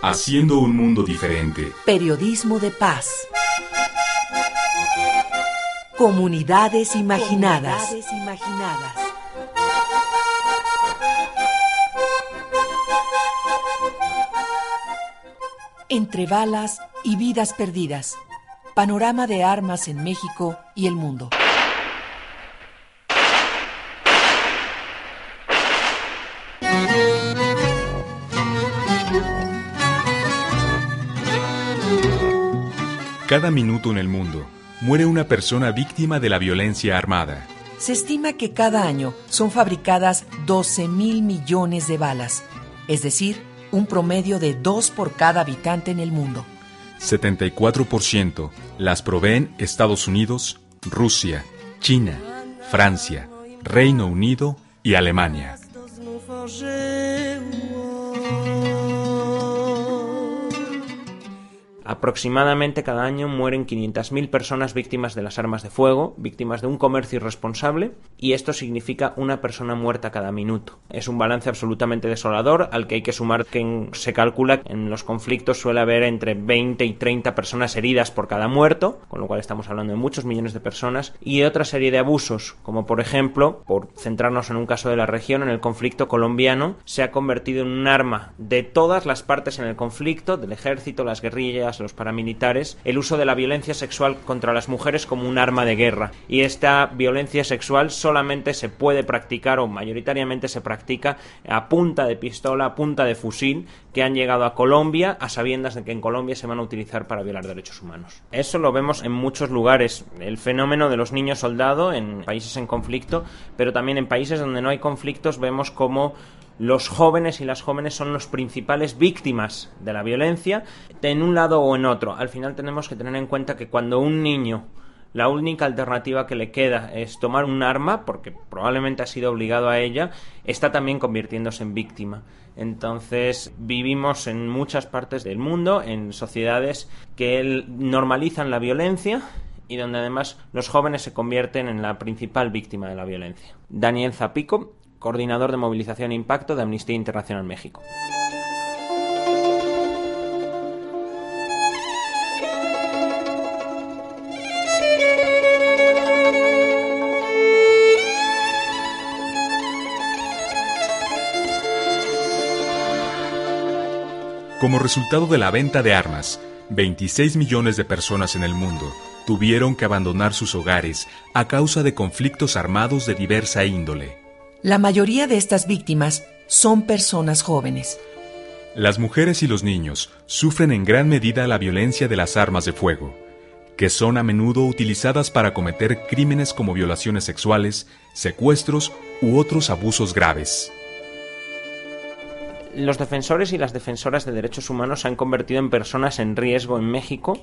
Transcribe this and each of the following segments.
Haciendo un mundo diferente. Periodismo de paz. Comunidades imaginadas. Comunidades imaginadas. Entre balas y vidas perdidas. Panorama de armas en México y el mundo. Cada minuto en el mundo muere una persona víctima de la violencia armada. Se estima que cada año son fabricadas 12 mil millones de balas, es decir, un promedio de dos por cada habitante en el mundo. 74% las proveen Estados Unidos, Rusia, China, Francia, Reino Unido y Alemania. Aproximadamente cada año mueren 500.000 personas víctimas de las armas de fuego, víctimas de un comercio irresponsable, y esto significa una persona muerta cada minuto. Es un balance absolutamente desolador al que hay que sumar que se calcula que en los conflictos suele haber entre 20 y 30 personas heridas por cada muerto, con lo cual estamos hablando de muchos millones de personas, y otra serie de abusos, como por ejemplo, por centrarnos en un caso de la región, en el conflicto colombiano, se ha convertido en un arma de todas las partes en el conflicto, del ejército, las guerrillas, los paramilitares, el uso de la violencia sexual contra las mujeres como un arma de guerra. Y esta violencia sexual solamente se puede practicar o mayoritariamente se practica a punta de pistola, a punta de fusil, que han llegado a Colombia a sabiendas de que en Colombia se van a utilizar para violar derechos humanos. Eso lo vemos en muchos lugares. El fenómeno de los niños soldado en países en conflicto, pero también en países donde no hay conflictos vemos como los jóvenes y las jóvenes son los principales víctimas de la violencia en un lado o en otro. Al final tenemos que tener en cuenta que cuando un niño la única alternativa que le queda es tomar un arma, porque probablemente ha sido obligado a ella, está también convirtiéndose en víctima. Entonces vivimos en muchas partes del mundo, en sociedades que normalizan la violencia y donde además los jóvenes se convierten en la principal víctima de la violencia. Daniel Zapico coordinador de movilización e impacto de Amnistía Internacional México. Como resultado de la venta de armas, 26 millones de personas en el mundo tuvieron que abandonar sus hogares a causa de conflictos armados de diversa índole. La mayoría de estas víctimas son personas jóvenes. Las mujeres y los niños sufren en gran medida la violencia de las armas de fuego, que son a menudo utilizadas para cometer crímenes como violaciones sexuales, secuestros u otros abusos graves. Los defensores y las defensoras de derechos humanos se han convertido en personas en riesgo en México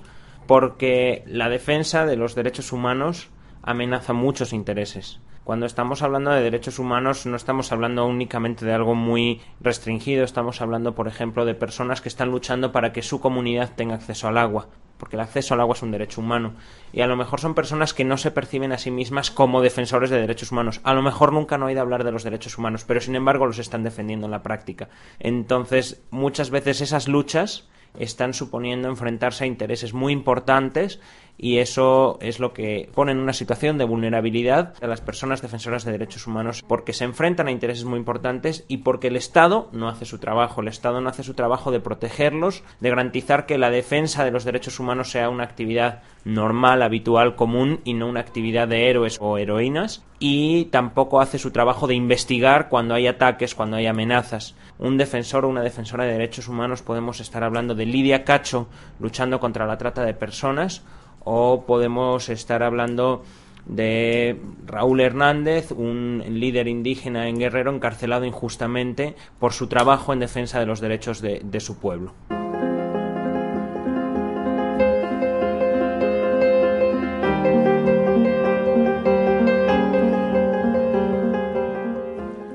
porque la defensa de los derechos humanos amenaza muchos intereses. Cuando estamos hablando de derechos humanos no estamos hablando únicamente de algo muy restringido, estamos hablando, por ejemplo, de personas que están luchando para que su comunidad tenga acceso al agua, porque el acceso al agua es un derecho humano. Y a lo mejor son personas que no se perciben a sí mismas como defensores de derechos humanos. A lo mejor nunca han oído hablar de los derechos humanos, pero sin embargo los están defendiendo en la práctica. Entonces, muchas veces esas luchas están suponiendo enfrentarse a intereses muy importantes y eso es lo que pone en una situación de vulnerabilidad a las personas defensoras de derechos humanos porque se enfrentan a intereses muy importantes y porque el Estado no hace su trabajo. El Estado no hace su trabajo de protegerlos, de garantizar que la defensa de los derechos humanos sea una actividad normal, habitual, común y no una actividad de héroes o heroínas y tampoco hace su trabajo de investigar cuando hay ataques, cuando hay amenazas. Un defensor o una defensora de derechos humanos podemos estar hablando de Lidia Cacho luchando contra la trata de personas o podemos estar hablando de Raúl Hernández, un líder indígena en Guerrero encarcelado injustamente por su trabajo en defensa de los derechos de, de su pueblo.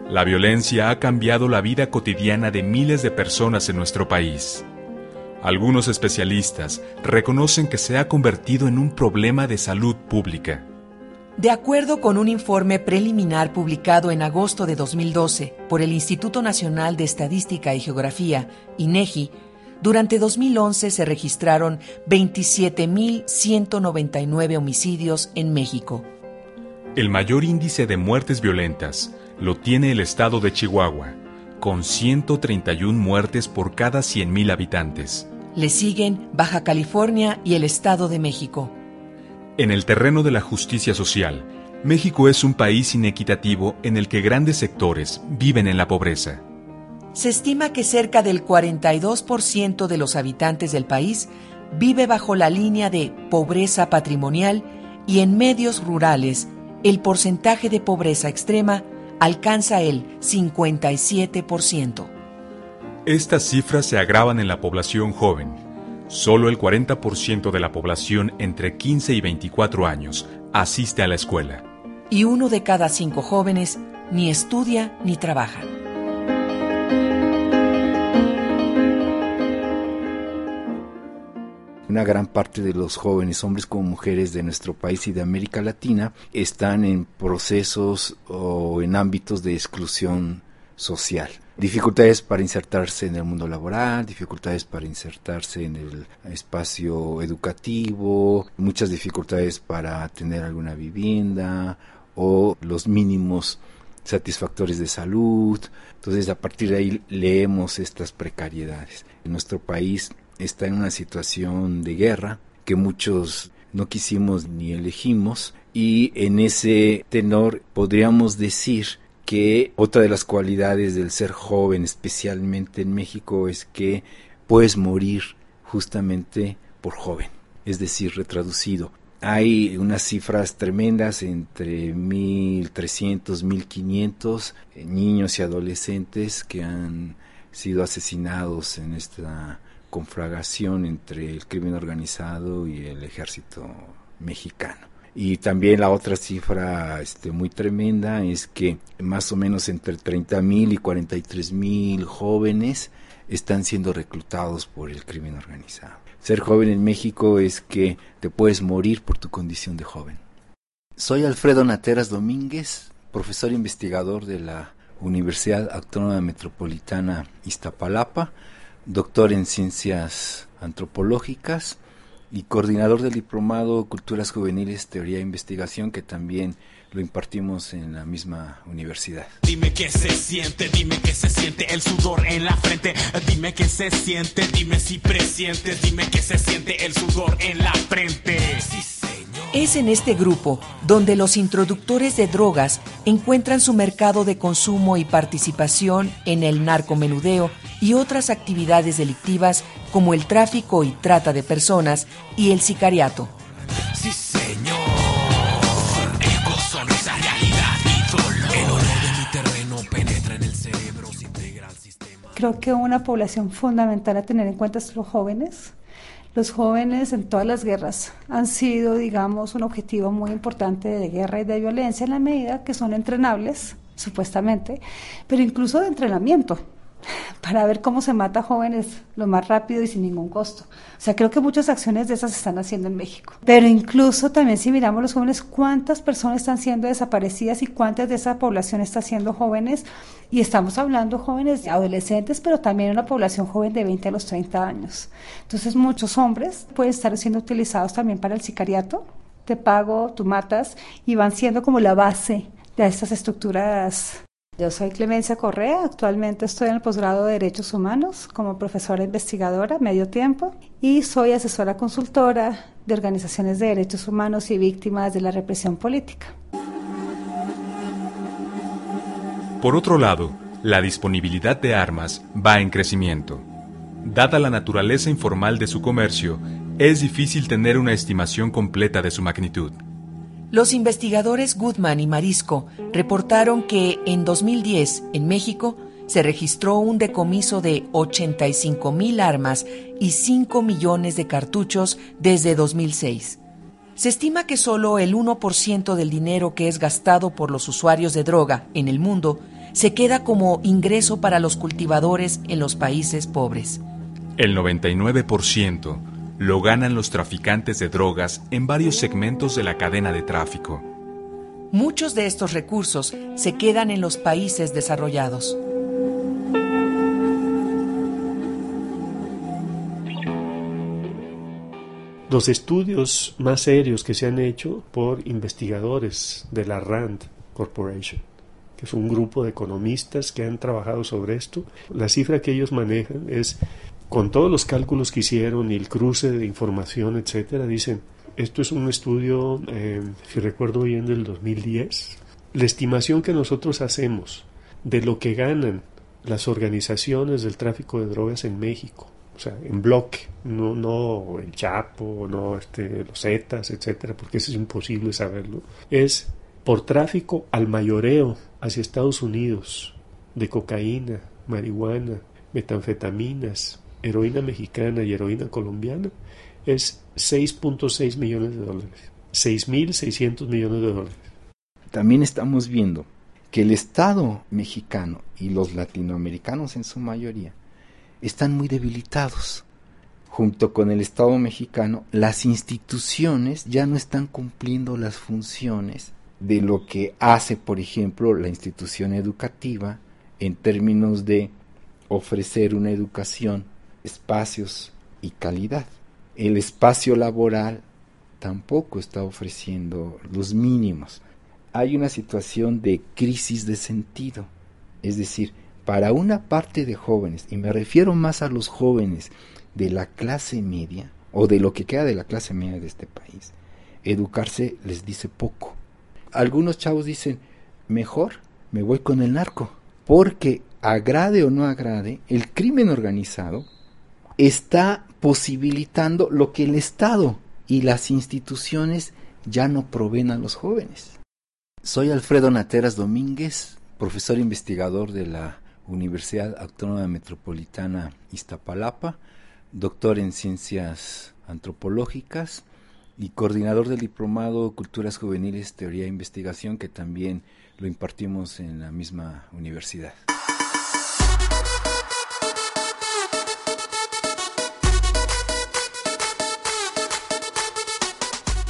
La violencia ha cambiado la vida cotidiana de miles de personas en nuestro país. Algunos especialistas reconocen que se ha convertido en un problema de salud pública. De acuerdo con un informe preliminar publicado en agosto de 2012 por el Instituto Nacional de Estadística y Geografía, INEGI, durante 2011 se registraron 27.199 homicidios en México. El mayor índice de muertes violentas lo tiene el estado de Chihuahua, con 131 muertes por cada 100.000 habitantes. Le siguen Baja California y el Estado de México. En el terreno de la justicia social, México es un país inequitativo en el que grandes sectores viven en la pobreza. Se estima que cerca del 42% de los habitantes del país vive bajo la línea de pobreza patrimonial y en medios rurales el porcentaje de pobreza extrema alcanza el 57%. Estas cifras se agravan en la población joven. Solo el 40% de la población entre 15 y 24 años asiste a la escuela. Y uno de cada cinco jóvenes ni estudia ni trabaja. Una gran parte de los jóvenes, hombres como mujeres de nuestro país y de América Latina, están en procesos o en ámbitos de exclusión social. Dificultades para insertarse en el mundo laboral, dificultades para insertarse en el espacio educativo, muchas dificultades para tener alguna vivienda o los mínimos satisfactores de salud. Entonces, a partir de ahí leemos estas precariedades. En nuestro país está en una situación de guerra que muchos no quisimos ni elegimos y en ese tenor podríamos decir que otra de las cualidades del ser joven, especialmente en México, es que puedes morir justamente por joven, es decir, retraducido. Hay unas cifras tremendas entre 1.300, 1.500 niños y adolescentes que han sido asesinados en esta confragación entre el crimen organizado y el ejército mexicano. Y también la otra cifra este, muy tremenda es que más o menos entre 30 mil y 43 mil jóvenes están siendo reclutados por el crimen organizado. Ser joven en México es que te puedes morir por tu condición de joven. Soy Alfredo Nateras Domínguez, profesor investigador de la Universidad Autónoma Metropolitana Iztapalapa doctor en ciencias antropológicas y coordinador del diplomado Culturas Juveniles, Teoría e Investigación, que también lo impartimos en la misma universidad. Dime qué se siente, dime qué se siente el sudor en la frente. Dime qué se siente, dime si presientes, dime qué se siente el sudor en la frente. Es en este grupo donde los introductores de drogas encuentran su mercado de consumo y participación en el narcomenudeo y otras actividades delictivas como el tráfico y trata de personas y el sicariato. Sí, señor. El gozo no es la realidad, mi dolor. El olor de mi terreno penetra en el cerebro, se integra al sistema. Creo que una población fundamental a tener en cuenta son los jóvenes. Los jóvenes en todas las guerras han sido, digamos, un objetivo muy importante de guerra y de violencia en la medida que son entrenables, supuestamente, pero incluso de entrenamiento para ver cómo se mata a jóvenes lo más rápido y sin ningún costo. O sea, creo que muchas acciones de esas se están haciendo en México. Pero incluso también si miramos los jóvenes, cuántas personas están siendo desaparecidas y cuántas de esa población está siendo jóvenes. Y estamos hablando jóvenes adolescentes, pero también una población joven de 20 a los 30 años. Entonces muchos hombres pueden estar siendo utilizados también para el sicariato. Te pago, tú matas y van siendo como la base de estas estructuras yo soy Clemencia Correa, actualmente estoy en el posgrado de Derechos Humanos como profesora investigadora medio tiempo y soy asesora consultora de organizaciones de derechos humanos y víctimas de la represión política. Por otro lado, la disponibilidad de armas va en crecimiento. Dada la naturaleza informal de su comercio, es difícil tener una estimación completa de su magnitud. Los investigadores Goodman y Marisco reportaron que en 2010, en México, se registró un decomiso de 85 mil armas y 5 millones de cartuchos desde 2006. Se estima que solo el 1% del dinero que es gastado por los usuarios de droga en el mundo se queda como ingreso para los cultivadores en los países pobres. El 99% lo ganan los traficantes de drogas en varios segmentos de la cadena de tráfico. Muchos de estos recursos se quedan en los países desarrollados. Los estudios más serios que se han hecho por investigadores de la RAND Corporation, que es un grupo de economistas que han trabajado sobre esto, la cifra que ellos manejan es, con todos los cálculos que hicieron y el cruce de información, etcétera, dicen, esto es un estudio, eh, si recuerdo bien, del 2010. La estimación que nosotros hacemos de lo que ganan las organizaciones del tráfico de drogas en México o sea, en bloque, no, no el Chapo, no este, los Zetas, etcétera, porque eso es imposible saberlo, es por tráfico al mayoreo hacia Estados Unidos de cocaína, marihuana, metanfetaminas, heroína mexicana y heroína colombiana, es 6.6 millones de dólares. 6.600 millones de dólares. También estamos viendo que el Estado mexicano y los latinoamericanos en su mayoría están muy debilitados. Junto con el Estado mexicano, las instituciones ya no están cumpliendo las funciones de lo que hace, por ejemplo, la institución educativa en términos de ofrecer una educación, espacios y calidad. El espacio laboral tampoco está ofreciendo los mínimos. Hay una situación de crisis de sentido. Es decir, para una parte de jóvenes, y me refiero más a los jóvenes de la clase media, o de lo que queda de la clase media de este país, educarse les dice poco. Algunos chavos dicen, mejor me voy con el narco, porque agrade o no agrade, el crimen organizado está posibilitando lo que el Estado y las instituciones ya no proveen a los jóvenes. Soy Alfredo Nateras Domínguez, profesor investigador de la Universidad Autónoma Metropolitana Iztapalapa, doctor en Ciencias Antropológicas y coordinador del Diplomado Culturas Juveniles, Teoría e Investigación, que también lo impartimos en la misma universidad.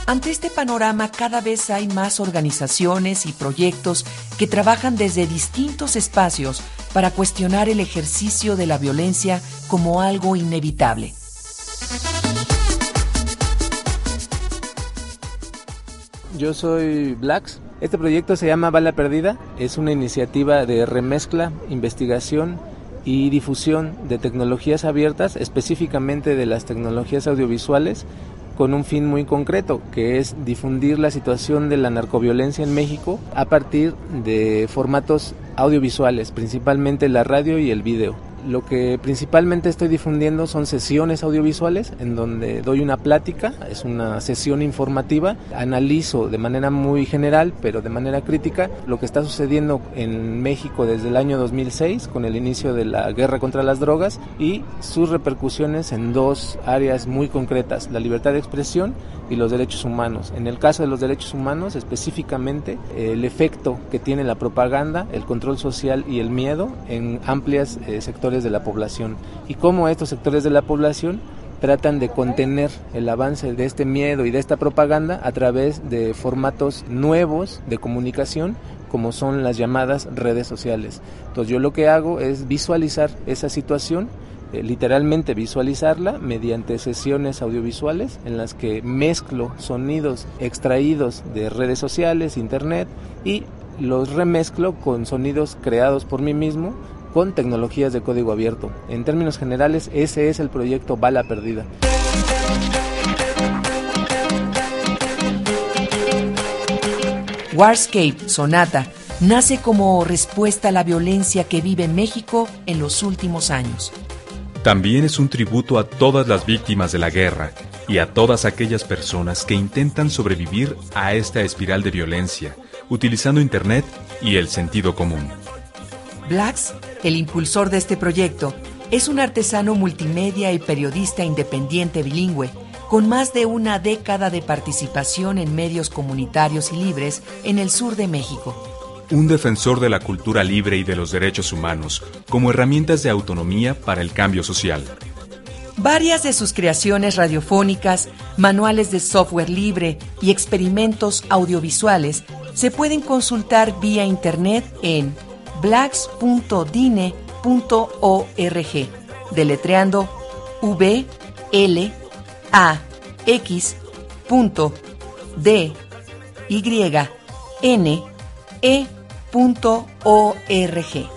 Ante este panorama cada vez hay más organizaciones y proyectos que trabajan desde distintos espacios para cuestionar el ejercicio de la violencia como algo inevitable. Yo soy Blacks. Este proyecto se llama Bala Perdida. Es una iniciativa de remezcla, investigación y difusión de tecnologías abiertas, específicamente de las tecnologías audiovisuales, con un fin muy concreto, que es difundir la situación de la narcoviolencia en México a partir de formatos audiovisuales, principalmente la radio y el video. Lo que principalmente estoy difundiendo son sesiones audiovisuales en donde doy una plática, es una sesión informativa, analizo de manera muy general, pero de manera crítica, lo que está sucediendo en México desde el año 2006 con el inicio de la guerra contra las drogas y sus repercusiones en dos áreas muy concretas, la libertad de expresión y los derechos humanos. En el caso de los derechos humanos, específicamente el efecto que tiene la propaganda, el control social y el miedo en amplias eh, sectores de la población y cómo estos sectores de la población tratan de contener el avance de este miedo y de esta propaganda a través de formatos nuevos de comunicación como son las llamadas redes sociales. Entonces yo lo que hago es visualizar esa situación eh, literalmente visualizarla mediante sesiones audiovisuales en las que mezclo sonidos extraídos de redes sociales, internet y los remezclo con sonidos creados por mí mismo con tecnologías de código abierto. En términos generales, ese es el proyecto Bala Perdida. Warscape Sonata nace como respuesta a la violencia que vive México en los últimos años. También es un tributo a todas las víctimas de la guerra y a todas aquellas personas que intentan sobrevivir a esta espiral de violencia, utilizando Internet y el sentido común. Blacks, el impulsor de este proyecto, es un artesano multimedia y periodista independiente bilingüe, con más de una década de participación en medios comunitarios y libres en el sur de México. Un defensor de la cultura libre y de los derechos humanos como herramientas de autonomía para el cambio social. Varias de sus creaciones radiofónicas, manuales de software libre y experimentos audiovisuales se pueden consultar vía internet en blacks.dine.org, deletreando v l a x d y n e .org.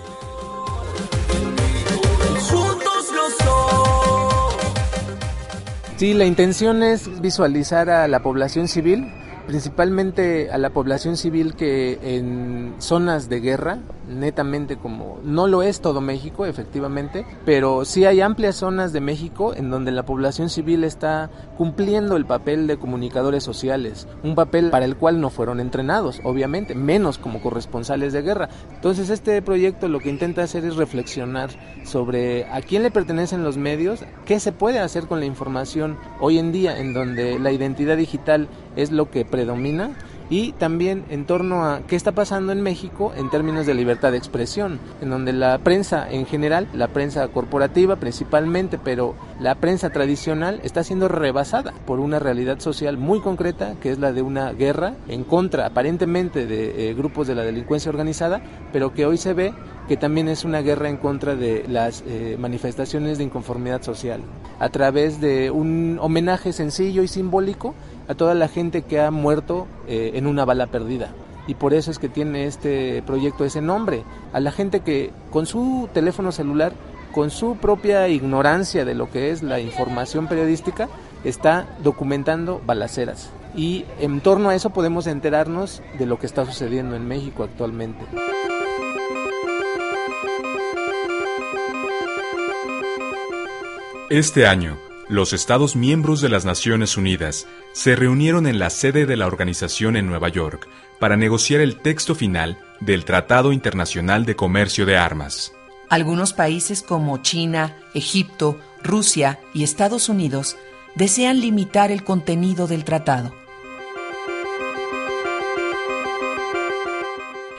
Sí, la intención es visualizar a la población civil principalmente a la población civil que en zonas de guerra, netamente como no lo es todo México, efectivamente, pero sí hay amplias zonas de México en donde la población civil está cumpliendo el papel de comunicadores sociales, un papel para el cual no fueron entrenados, obviamente, menos como corresponsales de guerra. Entonces este proyecto lo que intenta hacer es reflexionar sobre a quién le pertenecen los medios, qué se puede hacer con la información hoy en día en donde la identidad digital es lo que predomina y también en torno a qué está pasando en México en términos de libertad de expresión, en donde la prensa en general, la prensa corporativa principalmente, pero la prensa tradicional está siendo rebasada por una realidad social muy concreta, que es la de una guerra en contra aparentemente de eh, grupos de la delincuencia organizada, pero que hoy se ve que también es una guerra en contra de las eh, manifestaciones de inconformidad social, a través de un homenaje sencillo y simbólico a toda la gente que ha muerto eh, en una bala perdida. Y por eso es que tiene este proyecto ese nombre. A la gente que con su teléfono celular, con su propia ignorancia de lo que es la información periodística, está documentando balaceras. Y en torno a eso podemos enterarnos de lo que está sucediendo en México actualmente. Este año, los Estados miembros de las Naciones Unidas se reunieron en la sede de la organización en Nueva York para negociar el texto final del Tratado Internacional de Comercio de Armas. Algunos países como China, Egipto, Rusia y Estados Unidos desean limitar el contenido del tratado.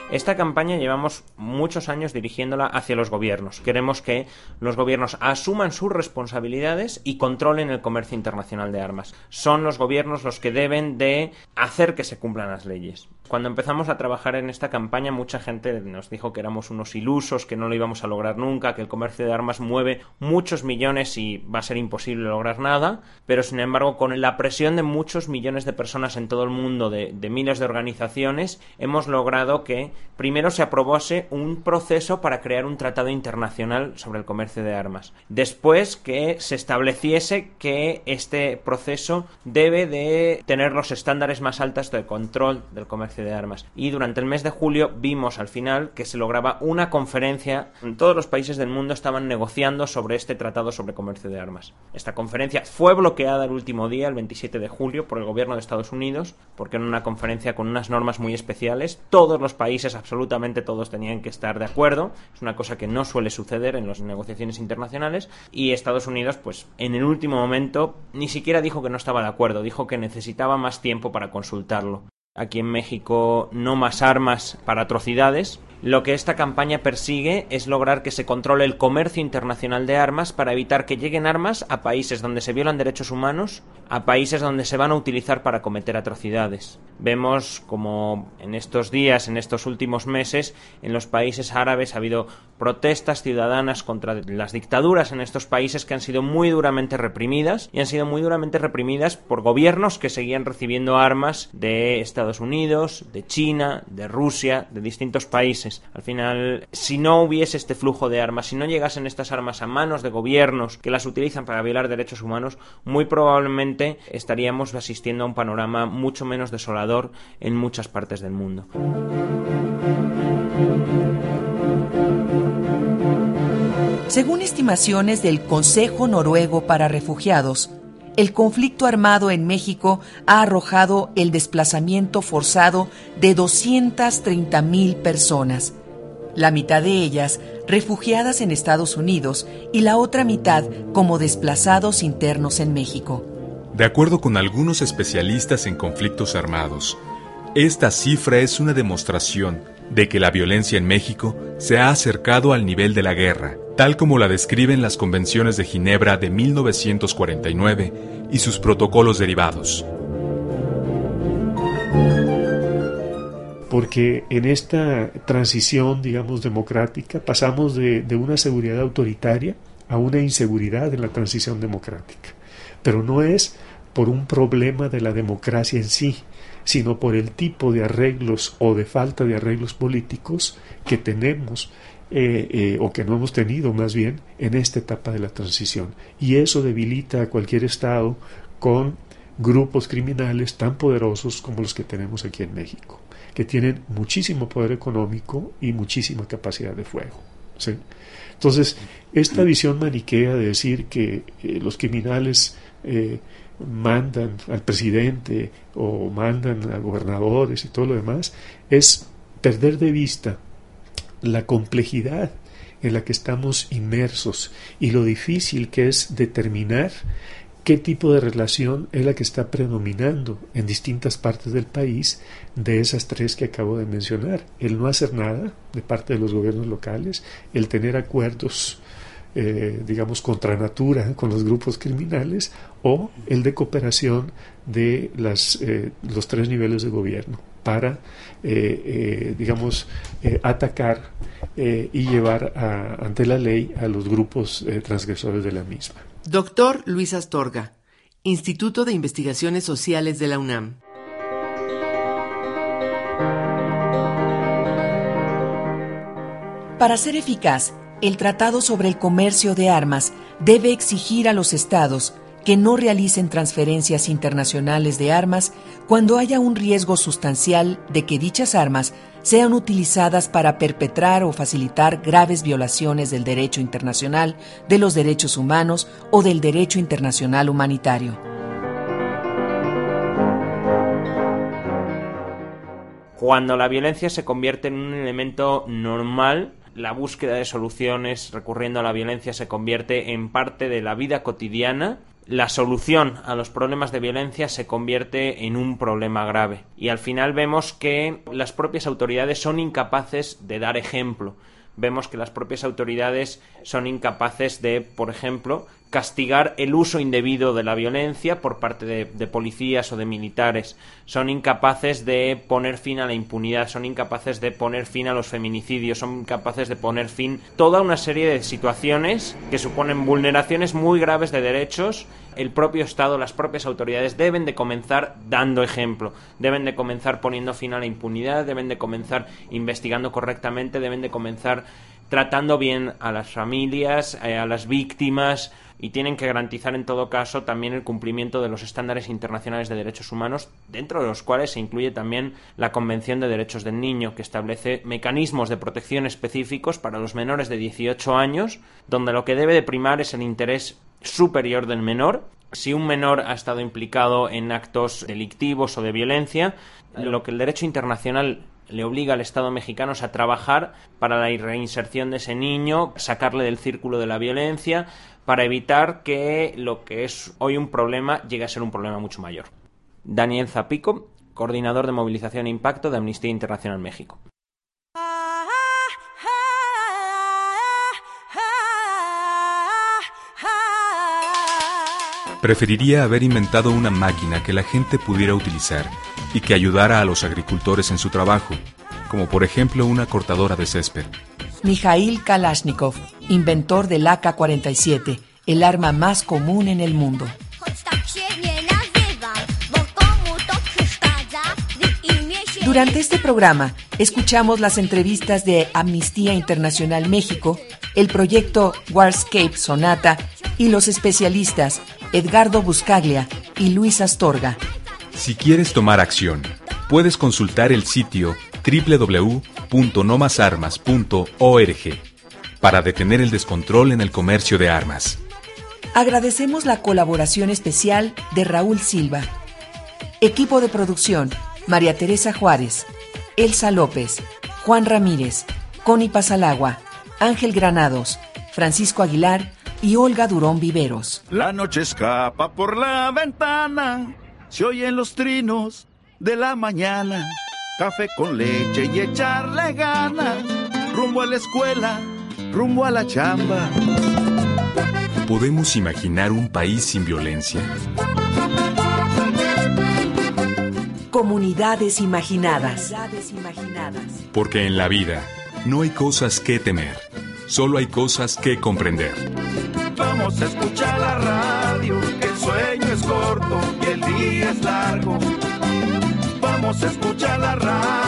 Esta campaña llevamos muchos años dirigiéndola hacia los gobiernos. Queremos que los gobiernos asuman sus responsabilidades y controlen el comercio internacional de armas. Son los gobiernos los que deben de hacer que se cumplan las leyes. Cuando empezamos a trabajar en esta campaña, mucha gente nos dijo que éramos unos ilusos, que no lo íbamos a lograr nunca, que el comercio de armas mueve muchos millones y va a ser imposible lograr nada, pero sin embargo, con la presión de muchos millones de personas en todo el mundo, de, miles de organizaciones, hemos logrado que primero se aprobase un proceso para crear un tratado internacional sobre el comercio de armas. Después que se estableciese que este proceso debe de tener los estándares más altos de control del comercio de armas. Y durante el mes de julio vimos al final que se lograba una conferencia. En todos los países del mundo estaban negociando sobre este tratado sobre comercio de armas. Esta conferencia fue bloqueada el último día, el 27 de julio, por el gobierno de Estados Unidos, porque en una conferencia con unas normas muy especiales. Todos los países, absolutamente todos, tenían que estar de acuerdo. Es una cosa que no suele suceder en las negociaciones internacionales. Y Estados Unidos, pues en el último momento, ni siquiera dijo que no estaba de acuerdo, dijo que necesitaba más tiempo para consultarlo aquí en México no más armas para atrocidades. Lo que esta campaña persigue es lograr que se controle el comercio internacional de armas para evitar que lleguen armas a países donde se violan derechos humanos, a países donde se van a utilizar para cometer atrocidades. Vemos como en estos días, en estos últimos meses, en los países árabes ha habido protestas ciudadanas contra las dictaduras en estos países que han sido muy duramente reprimidas y han sido muy duramente reprimidas por gobiernos que seguían recibiendo armas de Estados Unidos, de China, de Rusia, de distintos países. Al final, si no hubiese este flujo de armas, si no llegasen estas armas a manos de gobiernos que las utilizan para violar derechos humanos, muy probablemente estaríamos asistiendo a un panorama mucho menos desolador en muchas partes del mundo. Según estimaciones del Consejo Noruego para Refugiados, el conflicto armado en México ha arrojado el desplazamiento forzado de 230 mil personas, la mitad de ellas refugiadas en Estados Unidos y la otra mitad como desplazados internos en México. De acuerdo con algunos especialistas en conflictos armados, esta cifra es una demostración de que la violencia en México se ha acercado al nivel de la guerra, tal como la describen las convenciones de Ginebra de 1949 y sus protocolos derivados. Porque en esta transición, digamos, democrática, pasamos de, de una seguridad autoritaria a una inseguridad en la transición democrática. Pero no es por un problema de la democracia en sí, sino por el tipo de arreglos o de falta de arreglos políticos que tenemos eh, eh, o que no hemos tenido más bien en esta etapa de la transición. Y eso debilita a cualquier Estado con grupos criminales tan poderosos como los que tenemos aquí en México, que tienen muchísimo poder económico y muchísima capacidad de fuego. Entonces, esta visión maniquea de decir que eh, los criminales mandan al presidente o mandan a gobernadores y todo lo demás, es perder de vista la complejidad en la que estamos inmersos y lo difícil que es determinar qué tipo de relación es la que está predominando en distintas partes del país de esas tres que acabo de mencionar. El no hacer nada de parte de los gobiernos locales, el tener acuerdos eh, digamos, contra natura con los grupos criminales o el de cooperación de las, eh, los tres niveles de gobierno para, eh, digamos, atacar y llevar ante la ley a los grupos transgresores de la misma. Doctor Luis Astorga, Instituto de Investigaciones Sociales de la UNAM. Para ser eficaz, el Tratado sobre el Comercio de Armas debe exigir a los estados que no realicen transferencias internacionales de armas cuando haya un riesgo sustancial de que dichas armas sean utilizadas para perpetrar o facilitar graves violaciones del derecho internacional, de los derechos humanos o del derecho internacional humanitario. Cuando la violencia se convierte en un elemento normal, la búsqueda de soluciones recurriendo a la violencia se convierte en parte de la vida cotidiana, la solución a los problemas de violencia se convierte en un problema grave. Y al final vemos que las propias autoridades son incapaces de dar ejemplo. Vemos que las propias autoridades son incapaces de, por ejemplo, castigar el uso indebido de la violencia por parte de, policías o de militares. Son incapaces de poner fin a la impunidad, son incapaces de poner fin a los feminicidios, son incapaces de poner fin toda una serie de situaciones que suponen vulneraciones muy graves de derechos. El propio Estado, las propias autoridades deben de comenzar dando ejemplo, deben de comenzar poniendo fin a la impunidad, deben de comenzar investigando correctamente, deben de comenzar tratando bien a las familias, eh, a las víctimas, y tienen que garantizar en todo caso también el cumplimiento de los estándares internacionales de derechos humanos, dentro de los cuales se incluye también la Convención de Derechos del Niño, que establece mecanismos de protección específicos para los menores de 18 años, donde lo que debe de primar es el interés superior del menor. Si un menor ha estado implicado en actos delictivos o de violencia, lo que el derecho internacional le obliga al Estado mexicano a trabajar para la reinserción de ese niño, sacarle del círculo de la violencia, para evitar que lo que es hoy un problema llegue a ser un problema mucho mayor. Daniel Zapico, coordinador de movilización e impacto de Amnistía Internacional México. Preferiría haber inventado una máquina que la gente pudiera utilizar y que ayudara a los agricultores en su trabajo, como por ejemplo una cortadora de césped. Mikhail Kalashnikov, inventor del AK-47, el arma más común en el mundo. Durante este programa escuchamos las entrevistas de Amnistía Internacional México, el proyecto Warscape Sonata y los especialistas Edgardo Buscaglia y Luis Astorga. Si quieres tomar acción, puedes consultar el sitio www.nomasarmas.org para detener el descontrol en el comercio de armas. Agradecemos la colaboración especial de Raúl Silva. Equipo de producción, María Teresa Juárez, Elsa López, Juan Ramírez, Connie Pasalagua, Ángel Granados, Francisco Aguilar y Olga Durón Viveros. La noche escapa por la ventana, se oyen los trinos de la mañana. café con leche y echarle ganas, rumbo a la escuela, rumbo a la chamba. Podemos imaginar un país sin violencia. Comunidades imaginadas. Porque en la vida no hay cosas que temer, solo hay cosas que comprender. Vamos a escuchar la radio, el sueño es corto y el día es largo. Vamos a escuchar la radio